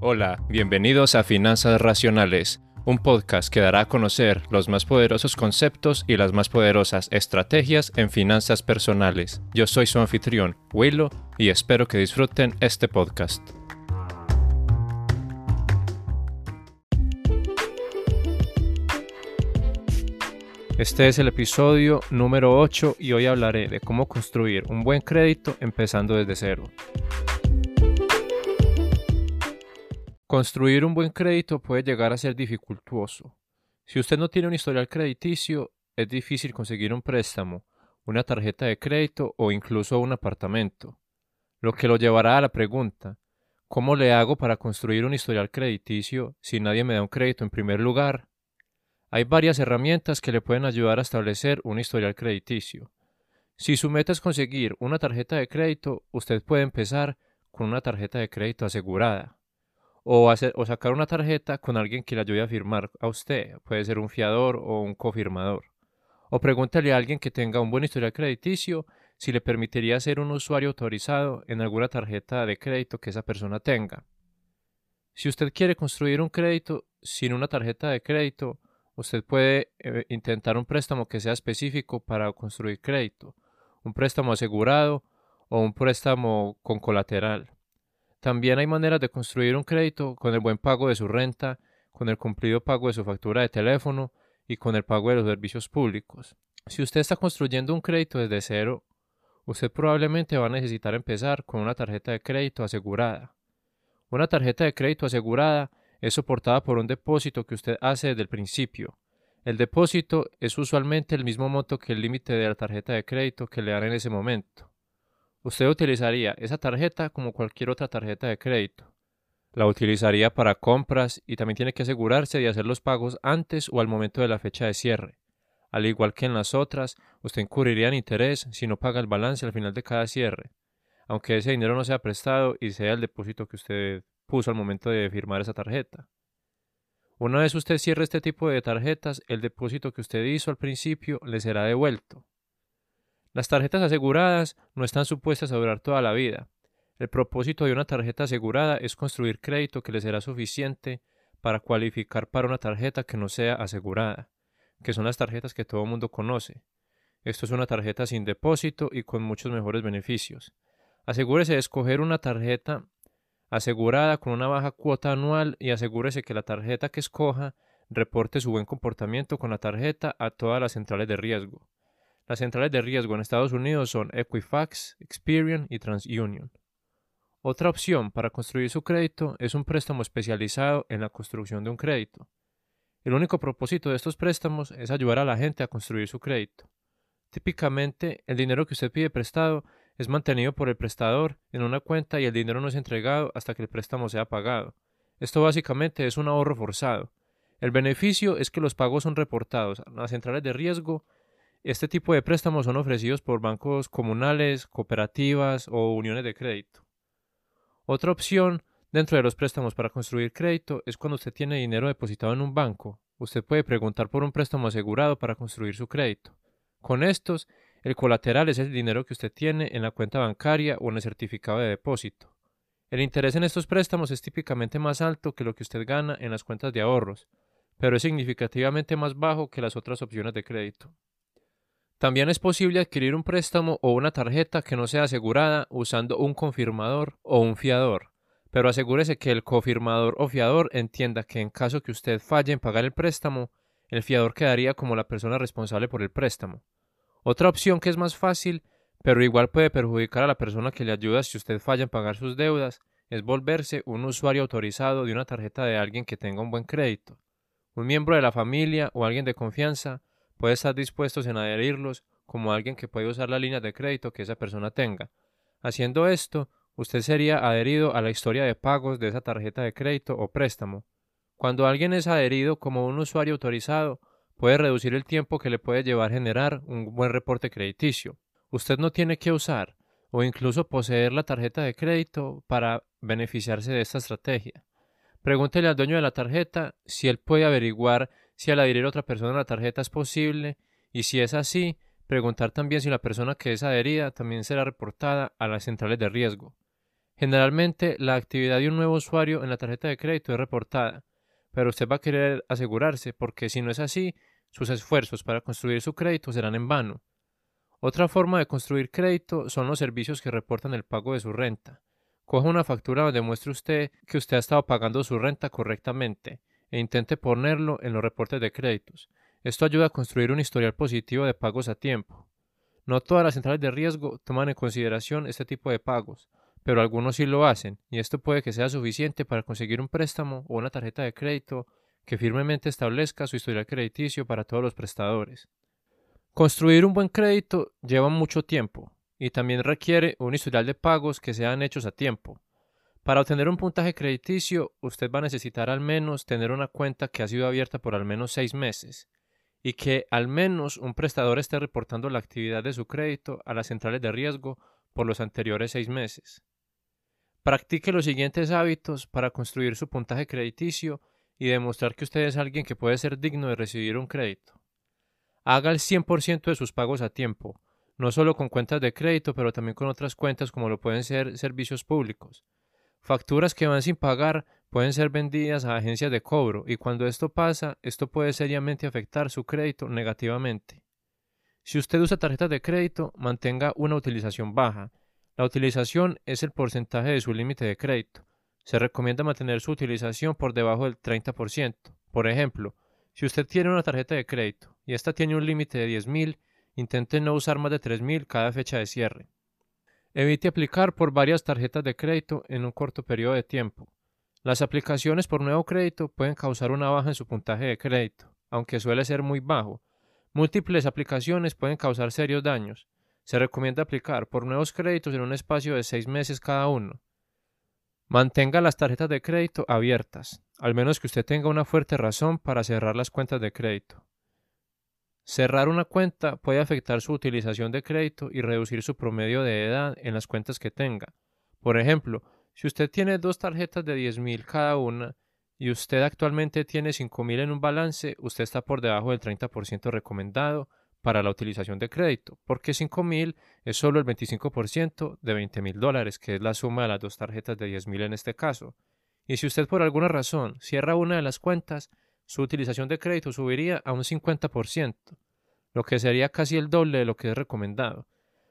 Hola, bienvenidos a Finanzas Racionales, un podcast que dará a conocer los más poderosos conceptos y las más poderosas estrategias en finanzas personales. Yo soy su anfitrión, Willow, y espero que disfruten este podcast. Este es el episodio número 8 y hoy hablaré de cómo construir un buen crédito empezando desde cero. Construir un buen crédito puede llegar a ser dificultuoso. Si usted no tiene un historial crediticio, es difícil conseguir un préstamo, una tarjeta de crédito o incluso un apartamento. Lo que lo llevará a la pregunta, ¿cómo le hago para construir un historial crediticio si nadie me da un crédito en primer lugar? Hay varias herramientas que le pueden ayudar a establecer un historial crediticio. Si su meta es conseguir una tarjeta de crédito, usted puede empezar con una tarjeta de crédito asegurada. O, sacar una tarjeta con alguien que le ayude a firmar a usted. Puede ser un fiador o un cofirmador. O pregúntale a alguien que tenga un buen historial crediticio si le permitiría ser un usuario autorizado en alguna tarjeta de crédito que esa persona tenga. Si usted quiere construir un crédito sin una tarjeta de crédito, Usted puede eh, intentar un préstamo que sea específico para construir crédito, un préstamo asegurado o un préstamo con colateral. También hay maneras de construir un crédito con el buen pago de su renta, con el cumplido pago de su factura de teléfono y con el pago de los servicios públicos. Si usted está construyendo un crédito desde cero, usted probablemente va a necesitar empezar con una tarjeta de crédito asegurada. Una tarjeta de crédito asegurada es soportada por un depósito que usted hace desde el principio. El depósito es usualmente el mismo monto que el límite de la tarjeta de crédito que le dan en ese momento. Usted utilizaría esa tarjeta como cualquier otra tarjeta de crédito. La utilizaría para compras y también tiene que asegurarse de hacer los pagos antes o al momento de la fecha de cierre. Al igual que en las otras, usted incurriría en interés si no paga el balance al final de cada cierre, aunque ese dinero no sea prestado y sea el depósito que usted puso al momento de firmar esa tarjeta. Una vez usted cierre este tipo de tarjetas, el depósito que usted hizo al principio le será devuelto. Las tarjetas aseguradas no están supuestas a durar toda la vida. El propósito de una tarjeta asegurada es construir crédito que le será suficiente para cualificar para una tarjeta que no sea asegurada, que son las tarjetas que todo el mundo conoce. Esto es una tarjeta sin depósito y con muchos mejores beneficios. Asegúrese de escoger una tarjeta asegurada con una baja cuota anual y asegúrese que la tarjeta que escoja reporte su buen comportamiento con la tarjeta a todas las centrales de riesgo. Las centrales de riesgo en Estados Unidos son Equifax, Experian y TransUnion. Otra opción para construir su crédito es un préstamo especializado en la construcción de un crédito. El único propósito de estos préstamos es ayudar a la gente a construir su crédito. Típicamente, el dinero que usted pide prestado es mantenido por el prestador en una cuenta y el dinero no es entregado hasta que el préstamo sea pagado. Esto básicamente es un ahorro forzado. El beneficio es que los pagos son reportados a las centrales de riesgo. Este tipo de préstamos son ofrecidos por bancos comunales, cooperativas o uniones de crédito. Otra opción dentro de los préstamos para construir crédito es cuando usted tiene dinero depositado en un banco. Usted puede preguntar por un préstamo asegurado para construir su crédito. Con estos, el colateral es el dinero que usted tiene en la cuenta bancaria o en el certificado de depósito. El interés en estos préstamos es típicamente más alto que lo que usted gana en las cuentas de ahorros, pero es significativamente más bajo que las otras opciones de crédito. También es posible adquirir un préstamo o una tarjeta que no sea asegurada usando un confirmador o un fiador, pero asegúrese que el confirmador o fiador entienda que en caso que usted falle en pagar el préstamo, el fiador quedaría como la persona responsable por el préstamo. Otra opción que es más fácil, pero igual puede perjudicar a la persona que le ayuda si usted falla en pagar sus deudas, es volverse un usuario autorizado de una tarjeta de alguien que tenga un buen crédito. Un miembro de la familia o alguien de confianza puede estar dispuestos en adherirlos como alguien que puede usar la línea de crédito que esa persona tenga. Haciendo esto, usted sería adherido a la historia de pagos de esa tarjeta de crédito o préstamo. Cuando alguien es adherido como un usuario autorizado, puede reducir el tiempo que le puede llevar generar un buen reporte crediticio. Usted no tiene que usar o incluso poseer la tarjeta de crédito para beneficiarse de esta estrategia. Pregúntele al dueño de la tarjeta si él puede averiguar si al adherir a otra persona a la tarjeta es posible y si es así, preguntar también si la persona que es adherida también será reportada a las centrales de riesgo. Generalmente, la actividad de un nuevo usuario en la tarjeta de crédito es reportada, pero usted va a querer asegurarse porque si no es así, sus esfuerzos para construir su crédito serán en vano. Otra forma de construir crédito son los servicios que reportan el pago de su renta. Coja una factura donde muestre usted que usted ha estado pagando su renta correctamente e intente ponerlo en los reportes de créditos. Esto ayuda a construir un historial positivo de pagos a tiempo. No todas las centrales de riesgo toman en consideración este tipo de pagos, pero algunos sí lo hacen, y esto puede que sea suficiente para conseguir un préstamo o una tarjeta de crédito que firmemente establezca su historial crediticio para todos los prestadores. Construir un buen crédito lleva mucho tiempo y también requiere un historial de pagos que sean hechos a tiempo. Para obtener un puntaje crediticio, usted va a necesitar al menos tener una cuenta que ha sido abierta por al menos seis meses y que al menos un prestador esté reportando la actividad de su crédito a las centrales de riesgo por los anteriores seis meses. Practique los siguientes hábitos para construir su puntaje crediticio y demostrar que usted es alguien que puede ser digno de recibir un crédito. Haga el 100% de sus pagos a tiempo, no solo con cuentas de crédito, pero también con otras cuentas como lo pueden ser servicios públicos. Facturas que van sin pagar pueden ser vendidas a agencias de cobro y cuando esto pasa, esto puede seriamente afectar su crédito negativamente. Si usted usa tarjetas de crédito, mantenga una utilización baja la utilización es el porcentaje de su límite de crédito. Se recomienda mantener su utilización por debajo del 30%. Por ejemplo, si usted tiene una tarjeta de crédito y esta tiene un límite de 10.000, intente no usar más de 3.000 cada fecha de cierre. Evite aplicar por varias tarjetas de crédito en un corto periodo de tiempo. Las aplicaciones por nuevo crédito pueden causar una baja en su puntaje de crédito, aunque suele ser muy bajo. Múltiples aplicaciones pueden causar serios daños. Se recomienda aplicar por nuevos créditos en un espacio de seis meses cada uno. Mantenga las tarjetas de crédito abiertas, al menos que usted tenga una fuerte razón para cerrar las cuentas de crédito. Cerrar una cuenta puede afectar su utilización de crédito y reducir su promedio de edad en las cuentas que tenga. Por ejemplo, si usted tiene dos tarjetas de 10.000 cada una y usted actualmente tiene 5.000 en un balance, usted está por debajo del 30% recomendado para la utilización de crédito, porque 5.000 es solo el 25% de 20.000 dólares, que es la suma de las dos tarjetas de 10.000 en este caso. Y si usted por alguna razón cierra una de las cuentas, su utilización de crédito subiría a un 50%, lo que sería casi el doble de lo que es recomendado,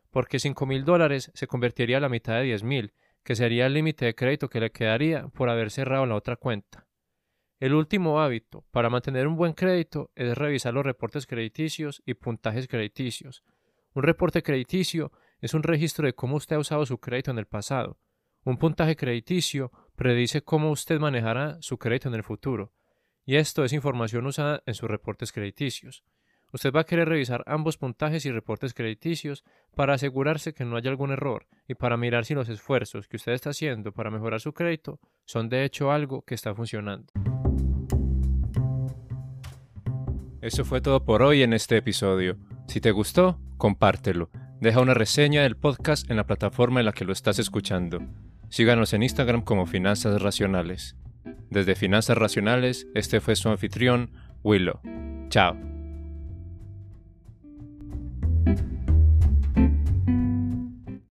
porque 5.000 dólares se convertiría a la mitad de 10.000, que sería el límite de crédito que le quedaría por haber cerrado la otra cuenta. El último hábito para mantener un buen crédito es revisar los reportes crediticios y puntajes crediticios. Un reporte crediticio es un registro de cómo usted ha usado su crédito en el pasado. Un puntaje crediticio predice cómo usted manejará su crédito en el futuro. Y esto es información usada en sus reportes crediticios. Usted va a querer revisar ambos puntajes y reportes crediticios para asegurarse que no haya algún error y para mirar si los esfuerzos que usted está haciendo para mejorar su crédito son de hecho algo que está funcionando. Eso fue todo por hoy en este episodio. Si te gustó, compártelo. Deja una reseña del podcast en la plataforma en la que lo estás escuchando. Síganos en Instagram como Finanzas Racionales. Desde Finanzas Racionales, este fue su anfitrión, Willow. Chao.